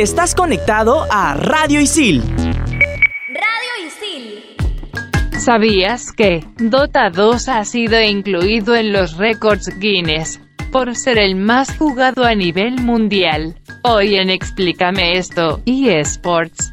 Estás conectado a Radio Isil. Radio Isil. ¿Sabías que Dota 2 ha sido incluido en los récords Guinness por ser el más jugado a nivel mundial? Hoy en Explícame esto, eSports.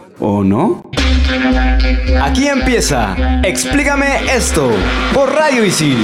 ¿O no? Aquí empieza. Explícame esto por Radio Isil.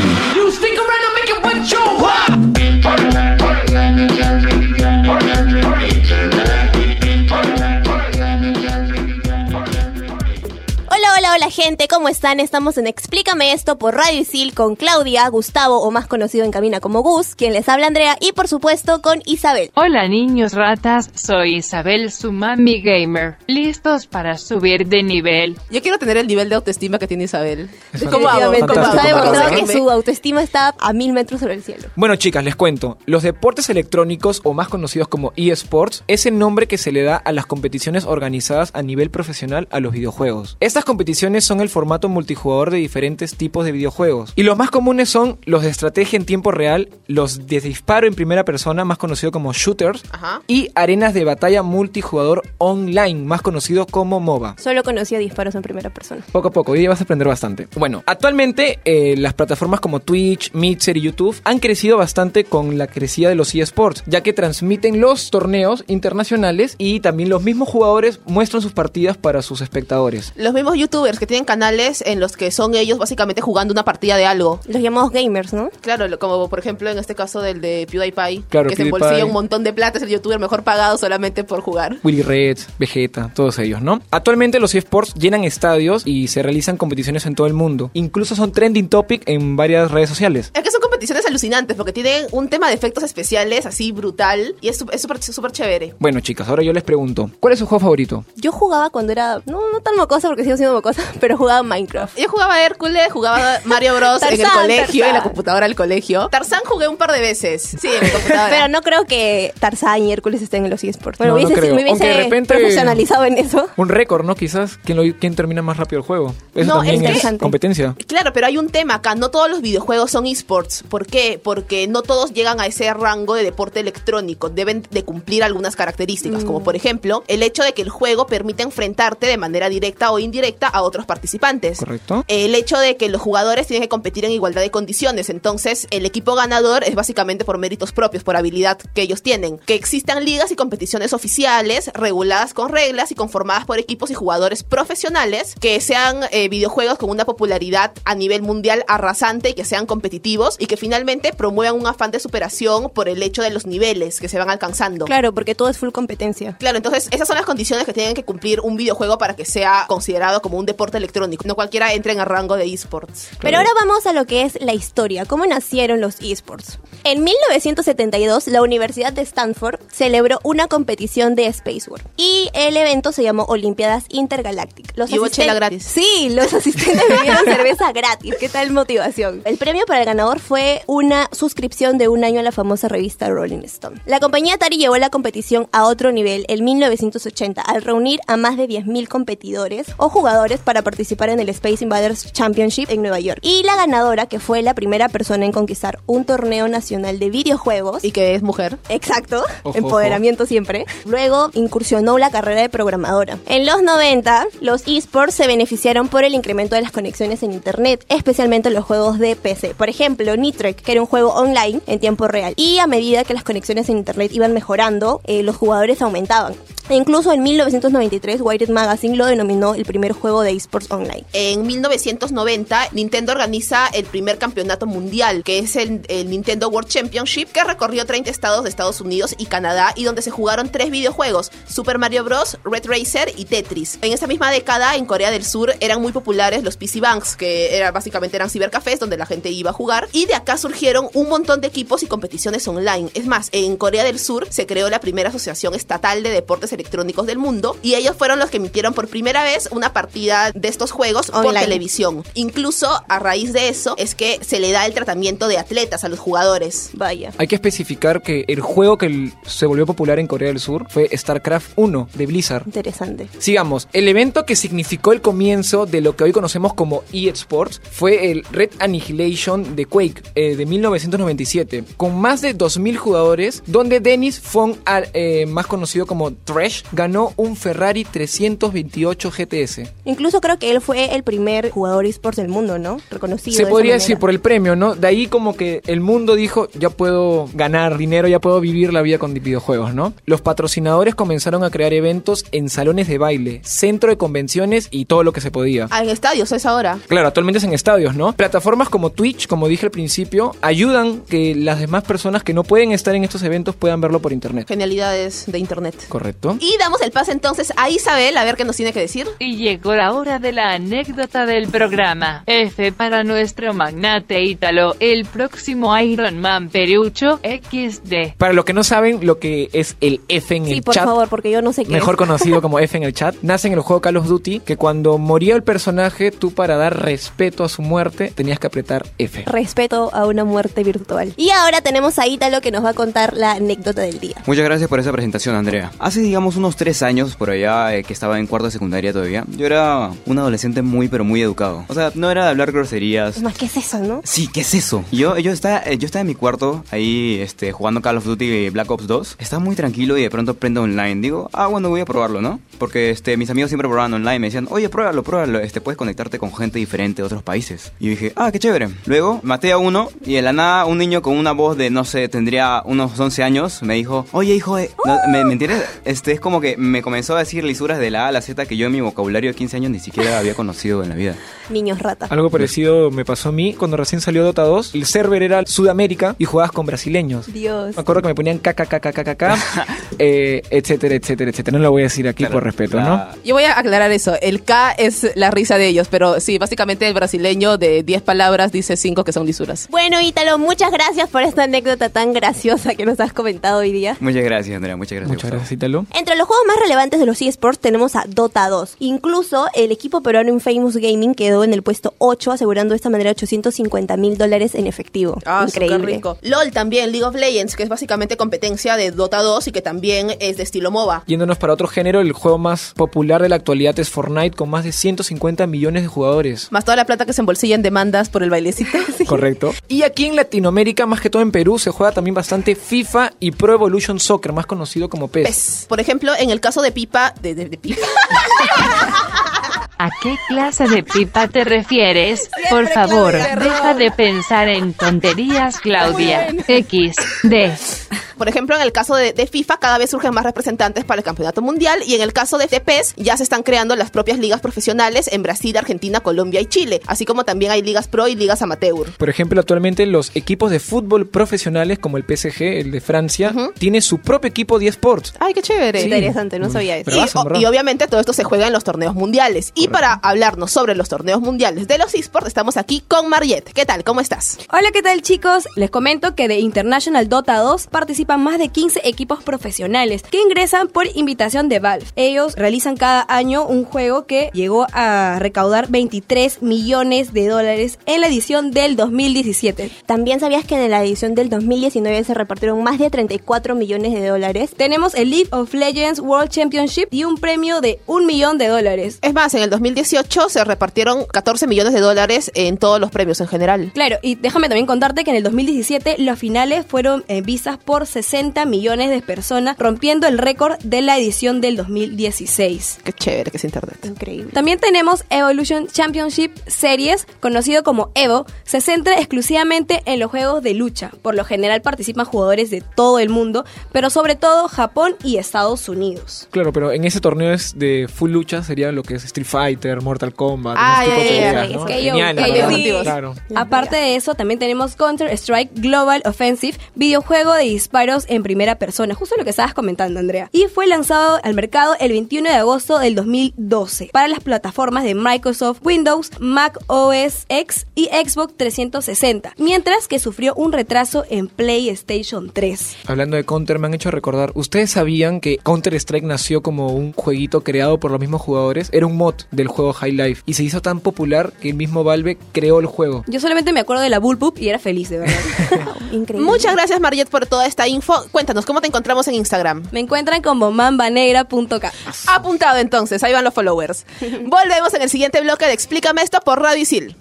Hola, gente, ¿cómo están? Estamos en Explícame esto por Radio Isil con Claudia, Gustavo o más conocido en cabina como Gus, quien les habla Andrea y por supuesto con Isabel. Hola niños ratas, soy Isabel Sumami Gamer. ¿Listos para subir de nivel? Yo quiero tener el nivel de autoestima que tiene Isabel. ¿Cómo hago? Ha demostrado ¿Cómo que su autoestima está a mil metros sobre el cielo. Bueno chicas, les cuento. Los deportes electrónicos o más conocidos como eSports es el nombre que se le da a las competiciones organizadas a nivel profesional a los videojuegos. Estas competiciones son el formato multijugador de diferentes tipos de videojuegos. Y los más comunes son los de estrategia en tiempo real, los de disparo en primera persona, más conocido como shooters, Ajá. y arenas de batalla multijugador online, más conocido como MOBA. Solo conocía disparos en primera persona. Poco a poco, hoy día vas a aprender bastante. Bueno, actualmente eh, las plataformas como Twitch, Mixer y YouTube han crecido bastante con la crecida de los eSports, ya que transmiten los torneos internacionales y también los mismos jugadores muestran sus partidas para sus espectadores. Los mismos youtubers que tienen canales en los que son ellos básicamente jugando una partida de algo. Los llamamos gamers, ¿no? Claro, lo- como por ejemplo en este caso del de PewDiePie, Claro, que se embolsilla un montón de plata, es el youtuber mejor pagado solamente por jugar. Willy Reds, Vegeta, todos ellos, ¿no? Actualmente los eSports llenan estadios y se realizan competiciones en todo el mundo. Incluso son trending topic en varias redes sociales. Es que son competiciones alucinantes porque tienen un tema de efectos especiales así brutal y es súper súper chévere. Bueno, chicas, ahora yo les pregunto, ¿cuál es su juego favorito? Yo jugaba cuando era, no, no tan mocosa porque sigo siendo mocosa, pero jugaba Minecraft. Yo jugaba Hércules, jugaba Mario Bros en el Tarzán, colegio, en la Tarzán. computadora del colegio. Tarzán jugué un par de veces. Sí, en mi computadora. Pero no creo que Tarzán y Hércules estén en los eSports. Bueno, No, me no hubiese, creo. me hubiese Aunque de repente- profesionalizado en eso. Un récord, ¿no? Quizás. ¿Quién, lo- quién termina más rápido el juego? Eso No, también es es, interesante. competencia. Claro, pero hay un tema acá. No todos los videojuegos son esports. ¿Por qué? Porque no todos llegan a ese rango de deporte electrónico. Deben de cumplir algunas características, como por ejemplo el hecho de que el juego permite enfrentarte de manera directa o indirecta a otros participantes. ¿Correcto? El hecho de que los jugadores tienen que competir en igualdad de condiciones. Entonces, el equipo ganador es básicamente por méritos propios, por habilidad que ellos tienen. Que existan ligas y competiciones oficiales, reguladas con reglas y conformadas por equipos y jugadores profesionales, que sean eh, videojuegos con una popularidad a nivel mundial arrasante y que sean competitivos y que finalmente promuevan un afán de superación por el hecho de los niveles que se van alcanzando. Claro, porque todo es full competencia. Claro, entonces esas son las condiciones que tienen que cumplir un videojuego para que sea considerado como un deporte electrónico. No cualquiera entra en el rango de esports. Pero ahora vamos a lo que es la historia, cómo nacieron los esports. En 1972, la Universidad de Stanford celebró una competición de Space War y el evento se llamó Olimpiadas Intergalácticas. Los Y hubo asisten- chela gratis. Sí, los asistentes bebieron cerveza gratis. ¿Qué tal motivación? El premio para el ganador fue una suscripción de un año a la famosa revista Rolling Stone. La compañía Atari llevó la competición a otro nivel en 1980 al reunir a más de 10.000 competidores o jugadores para participar en el Space Invaders Championship en Nueva York. Y la ganadora, que fue la primera persona en conquistar un torneo nacional de videojuegos, Y que es mujer. Exacto, Ojo, empoderamiento siempre. Luego incursionó la carrera de programadora. En los 90, los esports se beneficiaron por el incremento de las conexiones en internet, especialmente en los juegos de PC. Por ejemplo, Nitrek, que era un juego online en tiempo real. Y a medida que las conexiones en internet iban mejorando, eh, los jugadores aumentaban. E incluso en 1993, Wired Magazine lo denominó el primer juego de esports online. En 1990, Nintendo organiza el primer campeonato mundial, que es el, el Nintendo World Championship, que recorrió 30 estados de Estados Unidos y Canadá y donde se jugaron tres videojuegos, Super Mario Bros., Red Racer y Tetris. En esa misma década, en Corea del Sur, eran muy populares los PC Banks, que era, básicamente eran cibercafés donde la gente iba a jugar. Y de acá surgieron un montón de equipos y competiciones online. Es más, en Corea del Sur se creó la primera asociación estatal de deportes electrónicos del mundo y ellos fueron los que emitieron por primera vez una partida de estos juegos por Online. televisión. Incluso a raíz de eso es que se le da el tratamiento de atletas a los jugadores. Vaya. Hay que especificar que el juego que se volvió popular en Corea del Sur fue StarCraft 1 de Blizzard. Interesante. Sigamos, el evento que significó el comienzo de lo que hoy conocemos como eSports fue el Red Annihilation de Quake eh, de 1997, con más de 2.000 jugadores, donde Dennis Fong, eh, más conocido como Thresh, ganó un Ferrari 328 GTS. Incluso creo que él fue el primer jugador esports del mundo, ¿no? Reconocido. Se de podría decir por el premio, ¿no? De ahí como que el mundo dijo, ya puedo ganar dinero, ya puedo vivir la vida con videojuegos, ¿no? Los patrocinadores comenzaron a crear eventos en salones de baile, centro de convenciones y todo lo que se podía. Ah, en estadios es ahora. Claro, actualmente es en estadios, ¿no? Plataformas como Twitch, como dije al principio, ayudan que las demás personas que no pueden estar en estos eventos puedan verlo por internet. Genialidades de internet. Correcto. Y damos el pase entonces a Isabel a ver qué nos tiene que decir. Y llegó la hora de la anécdota del programa. F para nuestro magnate ítalo, el próximo Iron Man Perucho XD. Para los que no saben lo que es el F en Sí, el por chat, favor, porque yo no sé qué mejor es. conocido como F en el chat, nace en el juego Call of Duty que cuando moría el personaje, tú para dar respeto a su muerte tenías que apretar F. Respeto a una muerte virtual. Y ahora tenemos a Ítalo que nos va a contar la anécdota del día. Muchas gracias por esa presentación, Andrea. Hace, digamos, unos tres años por allá eh, que estaba en cuarto de secundaria todavía, yo era un adolescente muy, pero muy educado. O sea, no era de hablar groserías. Más, ¿qué es eso, no? Sí, ¿qué es eso? Yo, yo, estaba, eh, yo estaba en mi cuarto ahí este, jugando Call of Duty Black Ops 2. Estaba muy tranquilo y de pronto prendo online. Digo, ah, bueno, voy a probarlo, ¿no? Porque este, mis amigos siempre probaban online. Me decían, oye, pruébalo, pruébalo. Este, puedes conectarte con gente diferente de otros países. Y yo dije, ah, qué chévere. Luego maté a uno y de la nada un niño con una voz de, no sé, tendría unos 11 años, me dijo, oye, hijo, de... no, ¿me, me entiendes? Este, es como que me comenzó a decir lisuras de la A a la Z que yo en mi vocabulario de 15 años ni siquiera había conocido en la vida. Niños rata. Algo parecido me pasó a mí cuando recién salió Dota 2. El server era Sudamérica y jugabas con brasileños. Dios. Me acuerdo que me ponían KKKKKK, eh, etcétera, etcétera, etcétera. No lo voy a decir aquí por respeto, ¿no? Yo voy a aclarar eso. El K es la risa de ellos, pero sí, básicamente el brasileño de 10 palabras dice 5 que son lisuras. Bueno, Ítalo, muchas gracias por esta anécdota tan graciosa que nos has comentado hoy día. Muchas gracias, Andrea, muchas gracias. Muchas gracias, Ítalo. Entre los juegos más relevantes de los eSports tenemos a Dota 2. Incluso el equipo peruano Infamous Gaming quedó en el puesto 8, asegurando de esta manera 850 mil dólares en efectivo. Ah, Increíble. rico. LOL también, League of Legends, que es básicamente competencia de Dota 2 y que también es de estilo MOBA. Yéndonos para otro género, el juego más popular de la actualidad es Fortnite con más de 150 millones de jugadores. Más toda la plata que se embolsilla en demandas por el bailecito. Correcto. Y aquí en Latinoamérica, más que todo en Perú, se juega también bastante FIFA y Pro Evolution Soccer, más conocido como PES. PES. Por ejemplo, en el caso de Pipa, de, de- de Pipa. ¿A qué clase de pipa te refieres? Por favor, deja de pensar en tonterías, Claudia. X, D. Por ejemplo, en el caso de, de FIFA, cada vez surgen más representantes para el campeonato mundial. Y en el caso de TPS, ya se están creando las propias ligas profesionales en Brasil, Argentina, Colombia y Chile. Así como también hay ligas pro y ligas amateur. Por ejemplo, actualmente los equipos de fútbol profesionales, como el PSG, el de Francia, tiene su propio equipo de esports. ¡Ay, qué chévere! Sí. Interesante, no sabía eso. Y, obviamente todo esto se juega en los torneos mundiales. Y para hablarnos sobre los torneos mundiales de los esports, estamos aquí con Mariette. ¿Qué tal? ¿Cómo estás? Hola, ¿qué tal chicos? Les comento que de International Dota 2 participan más de 15 equipos profesionales que ingresan por invitación de Valve. Ellos realizan cada año un juego que llegó a recaudar 23 millones de dólares en la edición del 2017. También sabías que en la edición del 2019 se repartieron más de 34 millones de dólares. Tenemos el League of Legends World Championship y un premio de un millón de dólares. Es más, en el 2018 se repartieron 14 millones de dólares en todos los premios en general. Claro, y déjame también contarte que en el 2017 los finales fueron eh, vistas por 60 millones de personas, rompiendo el récord de la edición del 2016. Qué chévere que es internet. Increíble. También tenemos Evolution Championship Series, conocido como Evo. Se centra exclusivamente en los juegos de lucha. Por lo general participan jugadores de todo el mundo, pero sobre todo Japón y Estados Unidos. Claro, pero en ese torneo es de full lucha, sería lo que es Street Fighter, Mortal Kombat. Ah, ese tipo ya, de ya, ya, ¿no? es que yo- Geniales, que yo ¿verdad? sí. Claro. Aparte de eso, también tenemos Counter-Strike Global Offensive, videojuego de disparo disparos en primera persona, justo lo que estabas comentando, Andrea. Y fue lanzado al mercado el 21 de agosto del 2012 para las plataformas de Microsoft Windows, Mac OS X y Xbox 360, mientras que sufrió un retraso en PlayStation 3. Hablando de Counter, me han hecho recordar, ¿ustedes sabían que Counter-Strike nació como un jueguito creado por los mismos jugadores? Era un mod del juego High Life y se hizo tan popular que el mismo Valve creó el juego. Yo solamente me acuerdo de la Bullpup y era feliz, de verdad. Increíble. Muchas gracias, Mariette, por toda esta info. Cuéntanos, ¿cómo te encontramos en Instagram? Me encuentran como mambanegra.k. Apuntado entonces, ahí van los followers. Volvemos en el siguiente bloque de Explícame esto por Radio Isil.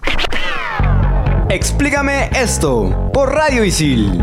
Explícame esto por Radio Isil.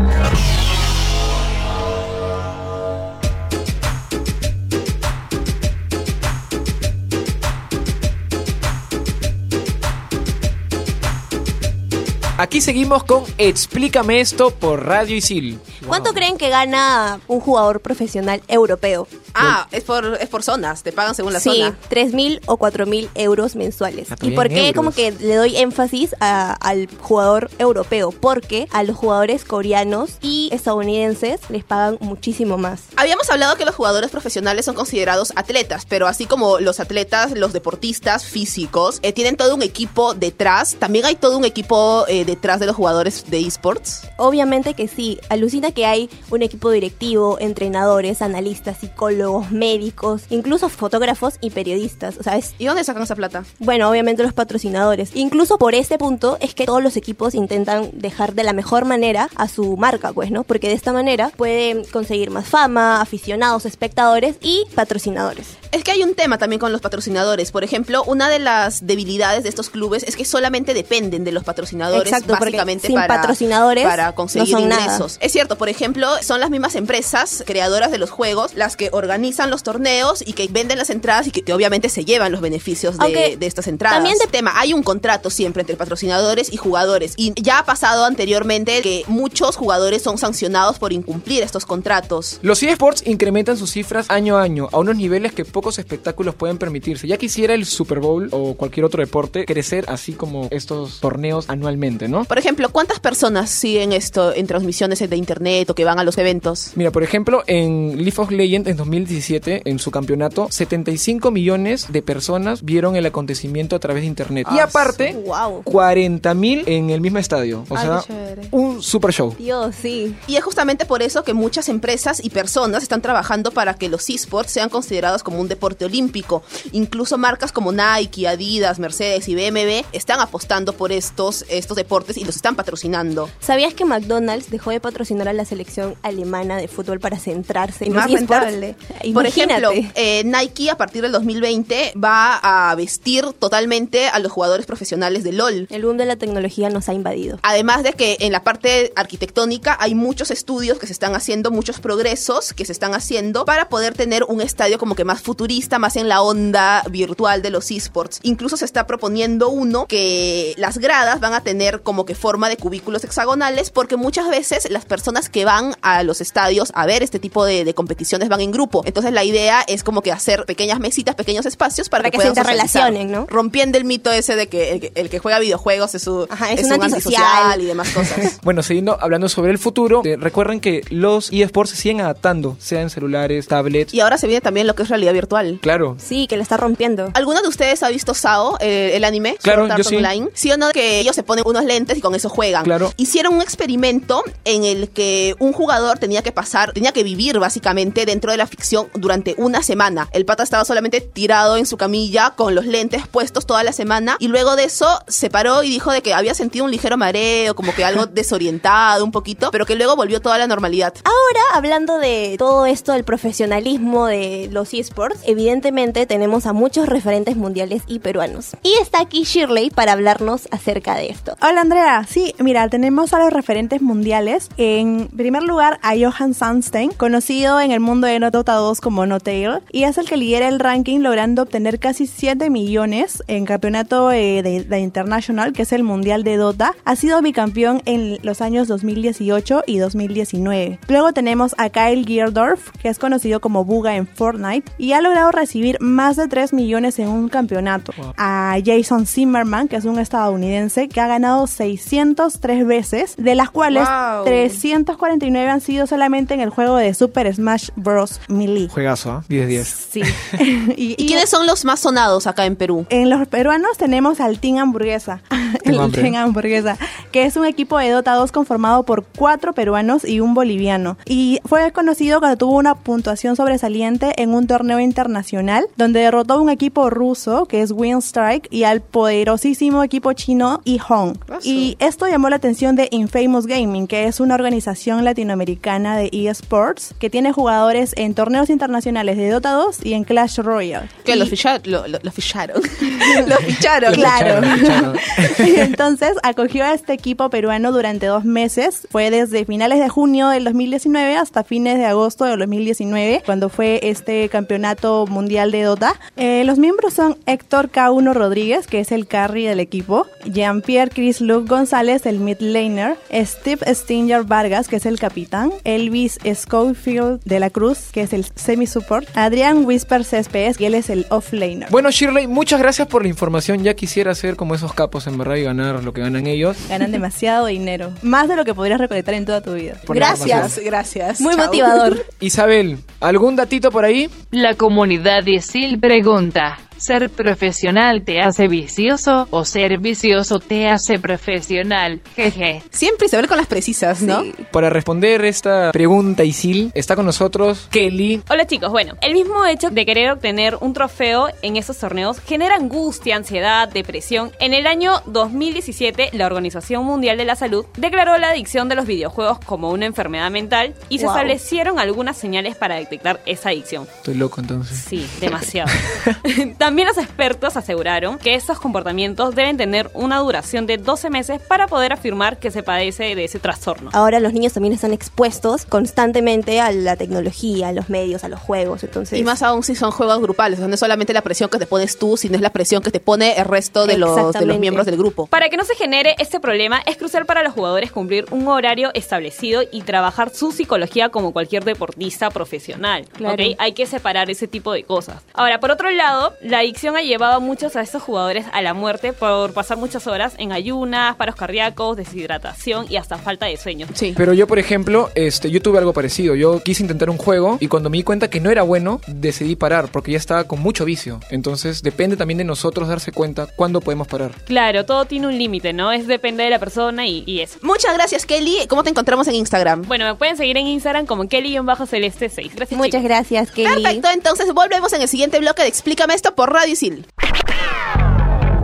Aquí seguimos con Explícame esto por Radio Isil. ¿Cuánto creen que gana un jugador profesional europeo? Ah, es por, es por zonas, te pagan según la sí, zona. 3.000 o 4.000 euros mensuales. Ah, ¿Y por qué euros. como que le doy énfasis a- al jugador europeo? Porque a los jugadores coreanos y estadounidenses les pagan muchísimo más. Habíamos hablado que los jugadores profesionales son considerados atletas, pero así como los atletas, los deportistas físicos, eh, tienen todo un equipo detrás. También hay todo un equipo eh, detrás de los jugadores de esports. Obviamente que sí, alucina que hay un equipo directivo, entrenadores, analistas, psicólogos, médicos, incluso fotógrafos y periodistas. O sea, es ¿Y dónde sacan esa plata? Bueno, obviamente los patrocinadores. Incluso por ese punto es que todos los equipos intentan dejar de la mejor manera a su marca, pues, ¿no? Porque de esta manera pueden conseguir más fama, aficionados, espectadores y patrocinadores. Es que hay un tema también con los patrocinadores. Por ejemplo, una de las debilidades de estos clubes es que solamente dependen de los patrocinadores Exacto, básicamente sin para, patrocinadores para conseguir no son nada. ingresos. Es cierto, por ejemplo, son las mismas empresas creadoras de los juegos las que organizan los torneos y que venden las entradas y que, que obviamente se llevan los beneficios de, de estas entradas. también de- tema, hay un contrato siempre entre patrocinadores y jugadores y ya ha pasado anteriormente que muchos jugadores son sancionados por incumplir estos contratos. Los eSports incrementan sus cifras año a año a unos niveles que pocos espectáculos pueden permitirse. Ya quisiera el Super Bowl o cualquier otro deporte crecer así como estos torneos anualmente, ¿no? Por ejemplo, ¿cuántas personas siguen esto en transmisiones de internet o que van a los eventos? Mira, por ejemplo, en League of Legends en 2017, en su campeonato, 75 millones de personas vieron el acontecimiento a través de internet. y Ah, aparte, Wow. 40 mil en el mismo estadio. O Ay, sea, un super show. Dios, sí. Y es justamente por eso que muchas empresas y personas están trabajando para que los esports sean considerados como un deporte olímpico. Incluso marcas como Nike, Adidas, Mercedes y BMW están apostando por estos, estos deportes y los están patrocinando. ¿Sabías que McDonald's dejó de patrocinar a la selección alemana de fútbol para centrarse en Más los rentable. Por ejemplo, eh, Nike a partir del 2020 va a vestir totalmente a los jugadores profesionales de LOL. El boom de la tecnología nos ha invadido. Además de que en la parte arquitectónica hay muchos estudios que se están haciendo, muchos progresos que se están haciendo para poder tener un estadio como que más futurista, más en la onda virtual de los esports. Incluso se está proponiendo uno que las gradas van a tener como que forma de cubículos hexagonales porque muchas veces las personas que van a los estadios a ver este tipo de, de competiciones van en grupo. Entonces la idea es como que hacer pequeñas mesitas, pequeños espacios para, Para que se interrelacionen, ¿no? Rompiendo el mito ese de que el, que el que juega videojuegos es, su, Ajá, es es un un antisocial. antisocial y demás cosas. Bueno, siguiendo hablando sobre el futuro, eh, recuerden que los eSports se siguen adaptando, sea en celulares, tablets. Y ahora se viene también lo que es realidad virtual. Claro. Sí, que la está rompiendo. ¿Alguno de ustedes ha visto SAO, eh, el anime? Claro, Sword Art yo sí. Online? ¿Sí o no? Que ellos se ponen unos lentes y con eso juegan. Claro. Hicieron un experimento en el que un jugador tenía que pasar, tenía que vivir básicamente dentro de la ficción durante una semana. El pata estaba solamente tirado en su camilla con los lentes puestos toda la semana y luego de eso se paró y dijo de que había sentido un ligero mareo, como que algo desorientado un poquito, pero que luego volvió toda la normalidad. Ahora, hablando de todo esto del profesionalismo de los esports, evidentemente tenemos a muchos referentes mundiales y peruanos. Y está aquí Shirley para hablarnos acerca de esto. Hola Andrea, sí, mira, tenemos a los referentes mundiales. En primer lugar a Johan Sandstein, conocido en el mundo de Dota 2 como Notail, y es el que lidera el ranking logrando obtener casi 7 millones en campeonato eh, de, de International, que es el mundial de Dota. Ha sido bicampeón en los años 2018 y 2019. Luego tenemos a Kyle Gierdorf, que es conocido como Buga en Fortnite, y ha logrado recibir más de 3 millones en un campeonato. A Jason Zimmerman, que es un estadounidense que ha ganado 603 veces, de las cuales Wow. 300 249 han sido solamente en el juego de Super Smash Bros. Melee. Juegazo, ¿ah? 10-10. Sí. ¿Y, quiénes son los más sonados acá en Perú? En los peruanos tenemos al Team Hamburguesa. El hambre. Team Hamburguesa, que es un equipo de Dota 2 conformado por cuatro peruanos y un boliviano. Y fue conocido cuando tuvo una puntuación sobresaliente en un torneo internacional, donde derrotó a un equipo ruso, que es Winstrike, y al poderosísimo equipo chino E-Hong. Y esto llamó la atención de Infamous Gaming, que es una organización latinoamericana de eSports, que tiene jugadores en torneos internacionales de Dota 2 y en Clash Royale. Que los, ficha- lo, lo- lo ficharon. los ficharon. Claro. Y entonces acogió a este equipo peruano durante dos meses. Fue desde finales de junio del 2019 hasta fines de agosto del 2019, cuando fue este campeonato mundial de Dota. Eh, los miembros son Héctor K1 Rodríguez, que es el carry del equipo, Jean-Pierre Chris Luke González, el mid laner, Steve Stinger Vargas, que es el capitán, Elvis Schofield de la Cruz, que es el semi-support, Adrián Whisper Céspedes, que él es el off-laner. Bueno, Shirley, muchas gracias por la información. Ya quisiera ser como esos capos en verdad y ganar lo que ganan ellos. Ganan demasiado dinero. Más de lo que podrías recolectar en toda tu vida. Por Gracias, gracias. Muy Chao. motivador. Isabel, ¿algún datito por ahí? La comunidad de Sil pregunta, ¿ser profesional te hace vicioso o ser vicioso te hace profesional? Jeje. Siempre Isabel con las precisas, ¿no? Para responder esta pregunta, Isil, está con nosotros Kelly. Hola chicos, bueno, el mismo hecho de querer obtener un trofeo en esos torneos genera angustia, ansiedad, depresión. En el año 2017, la Organización Mundial de la Salud declaró la adicción de los videojuegos como una enfermedad mental y se Wow. establecieron algunas señales para detectar esa adicción. Estoy loco entonces. Sí, demasiado. También los expertos aseguraron que estos comportamientos deben tener una duración de 12 meses para poder afirmar que se padece de ese trastorno. Ahora los niños también están expuestos constantemente a la tecnología, a los medios, a los juegos. Entonces, Y más aún si son juegos grupales, o sea, no es solamente la presión que te pones tú, sino es la presión que te pone el resto de los, de los Exactamente. miembros del grupo. Para que no se genere este problema, es crucial para los jugadores cumplir un horario establecido y trabajar su psicología como cualquier deportista profesional. Claro. ¿ok? Hay que separar ese tipo de cosas. Ahora, por otro lado, la adicción ha llevado a muchos a estos jugadores a la muerte por pasar muchas horas en ayunas, paros cardíacos, deshidratación y hasta falta de sueño. Sí. Pero yo, por ejemplo, este, yo tuve algo parecido. Yo quise intentar un juego y cuando me di cuenta que no era bueno, decidí parar porque ya estaba con mucho vicio. Entonces, depende también de nosotros darse cuenta cuándo podemos parar. Claro, todo tiene un límite, ¿no? Es depende de la persona y, y eso. Muchas gracias, Kelly. ¿Cómo te encontramos en Instagram? Bueno, me pueden seguir en Instagram como Kelly-Celeste6. Gracias, muchas chicos. gracias, Kelly. Perfecto, entonces volvemos en el siguiente bloque de Explícame esto por Radio Isil.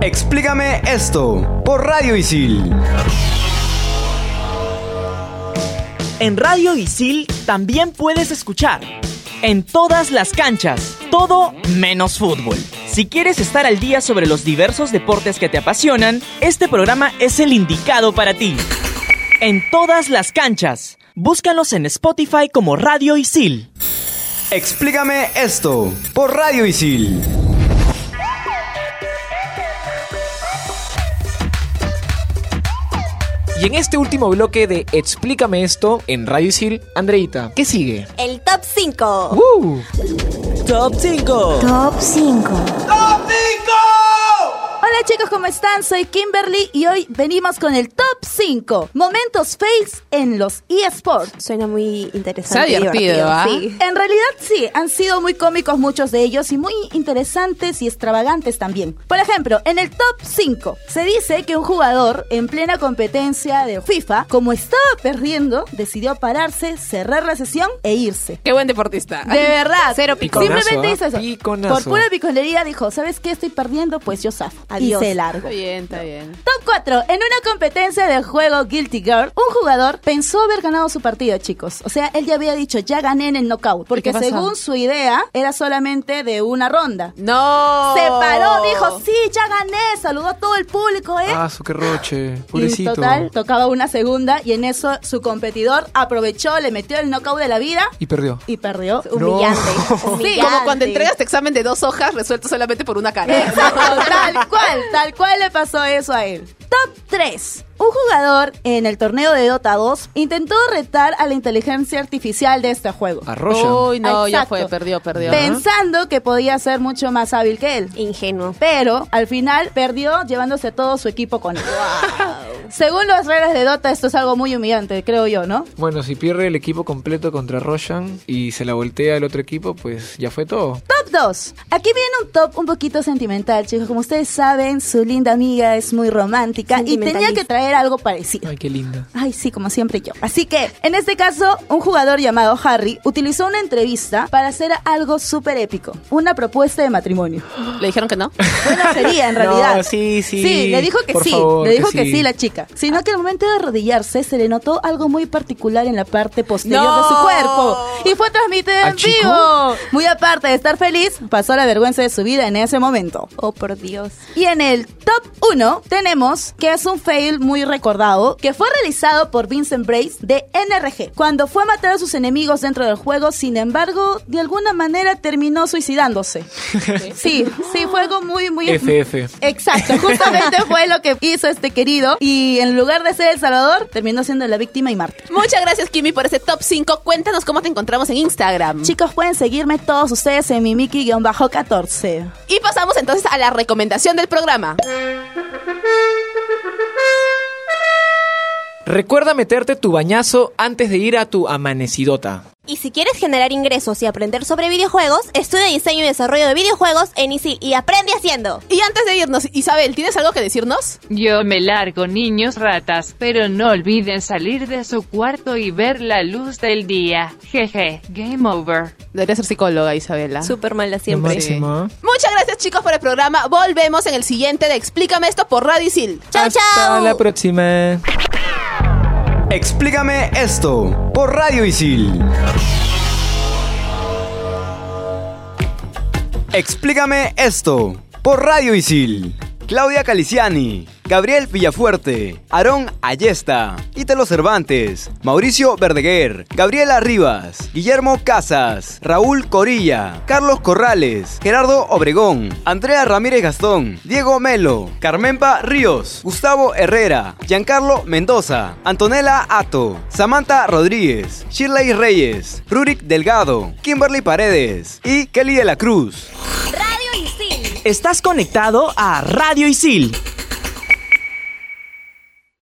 Explícame esto por Radio Isil. En Radio Isil también puedes escuchar en todas las canchas, todo menos fútbol. Si quieres estar al día sobre los diversos deportes que te apasionan, este programa es el indicado para ti. En todas las canchas, búscanos en Spotify como Radio Isil. Explícame esto por Radio Isil. Y en este último bloque de Explícame esto en Radio Isil, Andreita, ¿qué sigue? El top 5. ¡Uh! Top 5. Top 5. Hola chicos, ¿cómo están? Soy Kimberly y hoy venimos con el top 5 momentos fails en los eSports. Suena muy interesante. Está divertido, ¿ah? Sí. En realidad sí, han sido muy cómicos muchos de ellos y muy interesantes y extravagantes también. Por ejemplo, en el top 5 se dice que un jugador en plena competencia de FIFA, como estaba perdiendo, decidió pararse, cerrar la sesión e irse. Qué buen deportista. De verdad. Cero pico. Simplemente ¿ah? hizo eso. Piconazo. Por pura piconería dijo, ¿sabes qué? Estoy perdiendo, pues yo zafo. Adiós. Y se largo. Está bien, está bien. Top 4. En una competencia del juego Guilty Girl, un jugador pensó haber ganado su partido, chicos. O sea, él ya había dicho, ya gané en el knockout. Porque según su idea, era solamente de una ronda. No. Se paró, dijo, sí, ya gané. Saludó a todo el público, ¿eh? Ah, su qué roche. Y Pobrecito. total, tocaba una segunda y en eso su competidor aprovechó, le metió el knockout de la vida Y perdió. y perdió. Humillante. No. Sí, humillante. como cuando entregas tu examen de dos hojas resuelto solamente por una cara. Exacto, tal cual, tal cual le pasó eso a él. Top 3. Un jugador en el torneo de Dota 2 intentó retar a la inteligencia artificial de este juego. A Roshan. Uy, no, ya Exacto. fue, perdió, perdió. Pensando que podía ser mucho más hábil que él. Ingenuo. Pero al final perdió llevándose todo su equipo con él. según las reglas de Dota, esto es algo muy humillante, creo yo, ¿no? Bueno, si pierde el equipo completo contra Roshan y se la voltea el otro equipo, pues ya fue todo. Top 2. Aquí viene un top un poquito sentimental, chicos. Como ustedes saben, su linda amiga es muy romántica y tenía que traer algo parecido. Ay, qué linda. Ay, sí, como siempre yo. Así que, en este caso, un jugador llamado Harry utilizó una entrevista para hacer algo súper épico. Una propuesta de matrimonio. ¿Le dijeron que no? Bueno, sería en realidad. No, sí, sí. Sí, le dijo que Por sí. favor, le dijo que que, sí. sí. la chica. Sino que al momento de arrodillarse se le notó algo muy particular en la parte posterior No. de su cuerpo. Y fue transmitido ¿Al en chico? vivo. Muy aparte de estar feliz, pasó la vergüenza de su vida en ese momento. Oh, por Dios. Y en el top 1 tenemos que es un fail muy recordado que fue realizado por Vincent Brace de NRG cuando fue a matar a sus enemigos dentro del juego, sin embargo, de alguna manera terminó suicidándose. Sí, sí, fue algo muy, muy... FF. Exacto, justamente fue lo que hizo este querido y en lugar de ser el salvador, terminó siendo la víctima y mártir. Muchas gracias, Kimi, por ese top 5. Cuéntanos cómo te encontramos en Instagram. Chicos, pueden seguirme todos ustedes en mi Miki-14. Y pasamos entonces a la recomendación del programa. Recuerda meterte tu bañazo antes de ir a tu amanecidota. Y si quieres generar ingresos y aprender sobre videojuegos, estudia diseño y desarrollo de videojuegos en ISIL y aprende haciendo. Y antes de irnos, Isabel, ¿tienes algo que decirnos? Yo me largo, niños ratas, pero no olviden salir de su cuarto y ver la luz del día. Jeje, game over. Debería ser psicóloga, Isabela. Súper mala siempre. Máxima. Muchas gracias, chicos, por el programa. Volvemos en el siguiente de Explícame esto por Radio Isil. Chao, Hasta chao. la próxima. Explícame esto por Radio Isil. Explícame esto por Radio Isil. Claudia Caliciani, Gabriel Villafuerte, Aarón Ayesta, Ítalo Cervantes, Mauricio Verdeguer, Gabriela Rivas, Guillermo Casas, Raúl Corilla, Carlos Corrales, Gerardo Obregón, Andrea Ramírez Gastón, Diego Melo, Carmenpa Ríos, Gustavo Herrera, Giancarlo Mendoza, Antonella Ato, Samantha Rodríguez, Shirley Reyes, Rurik Delgado, Kimberly Paredes y Kelly de la Cruz. Radio Isil. Estás conectado a Radio Isil